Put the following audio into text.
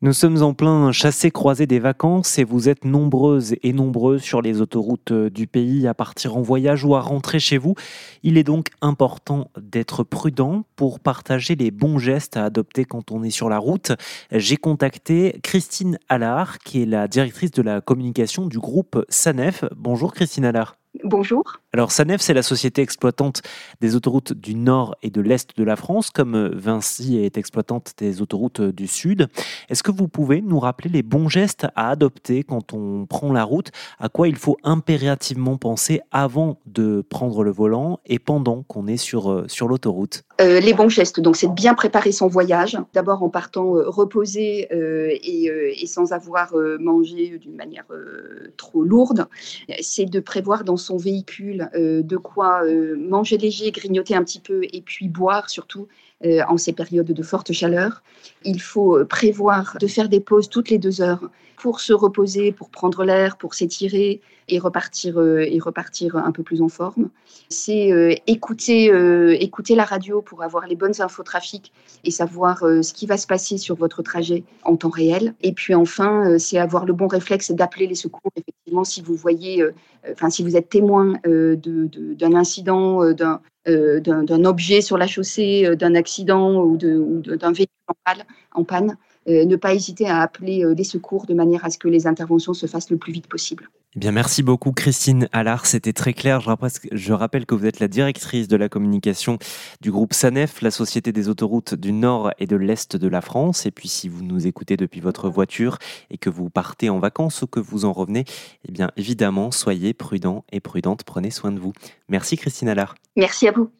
Nous sommes en plein chassé-croisé des vacances et vous êtes nombreuses et nombreux sur les autoroutes du pays à partir en voyage ou à rentrer chez vous. Il est donc important d'être prudent pour partager les bons gestes à adopter quand on est sur la route. J'ai contacté Christine Allard, qui est la directrice de la communication du groupe SANEF. Bonjour Christine Allard. Bonjour. Alors SANEF, c'est la société exploitante des autoroutes du nord et de l'est de la France, comme Vinci est exploitante des autoroutes du sud. Est-ce que vous pouvez nous rappeler les bons gestes à adopter quand on prend la route? À quoi il faut impérativement penser avant de prendre le volant et pendant qu'on est sur, euh, sur l'autoroute? Euh, Les bons gestes, donc c'est de bien préparer son voyage, d'abord en partant euh, reposé et, et, sans avoir mangé d'une manière trop lourde. C'est de prévoir dans son véhicule euh, de quoi euh, manger léger, grignoter un petit peu et puis boire surtout euh, en ces périodes de forte chaleur. Il faut prévoir de faire des pauses toutes les deux heures pour se reposer, pour prendre l'air, pour s'étirer et repartir et repartir un peu plus en forme. C'est écouter écouter la radio pour avoir les bonnes infos trafic et savoir ce qui va se passer sur votre trajet en temps réel. Et puis enfin, c'est avoir le bon réflexe d'appeler les secours effectivement si vous voyez enfin si vous êtes témoin d'un incident, d'un objet sur la chaussée, d'un accident ou d'un véhicule en panne, ne pas hésiter à appeler les secours de manière à ce que les interventions se fassent le plus vite possible. Eh bien, merci beaucoup Christine Allard, c'était très clair. Je rappelle, que vous êtes la directrice de la communication du groupe SANEF, la Société des autoroutes du nord et de l'est de la France. Et puis si vous nous écoutez depuis votre voiture et que vous partez en vacances ou que vous en revenez, eh bien évidemment, soyez prudents et prudentes, prenez soin de vous. Merci Christine Allard. Merci à vous.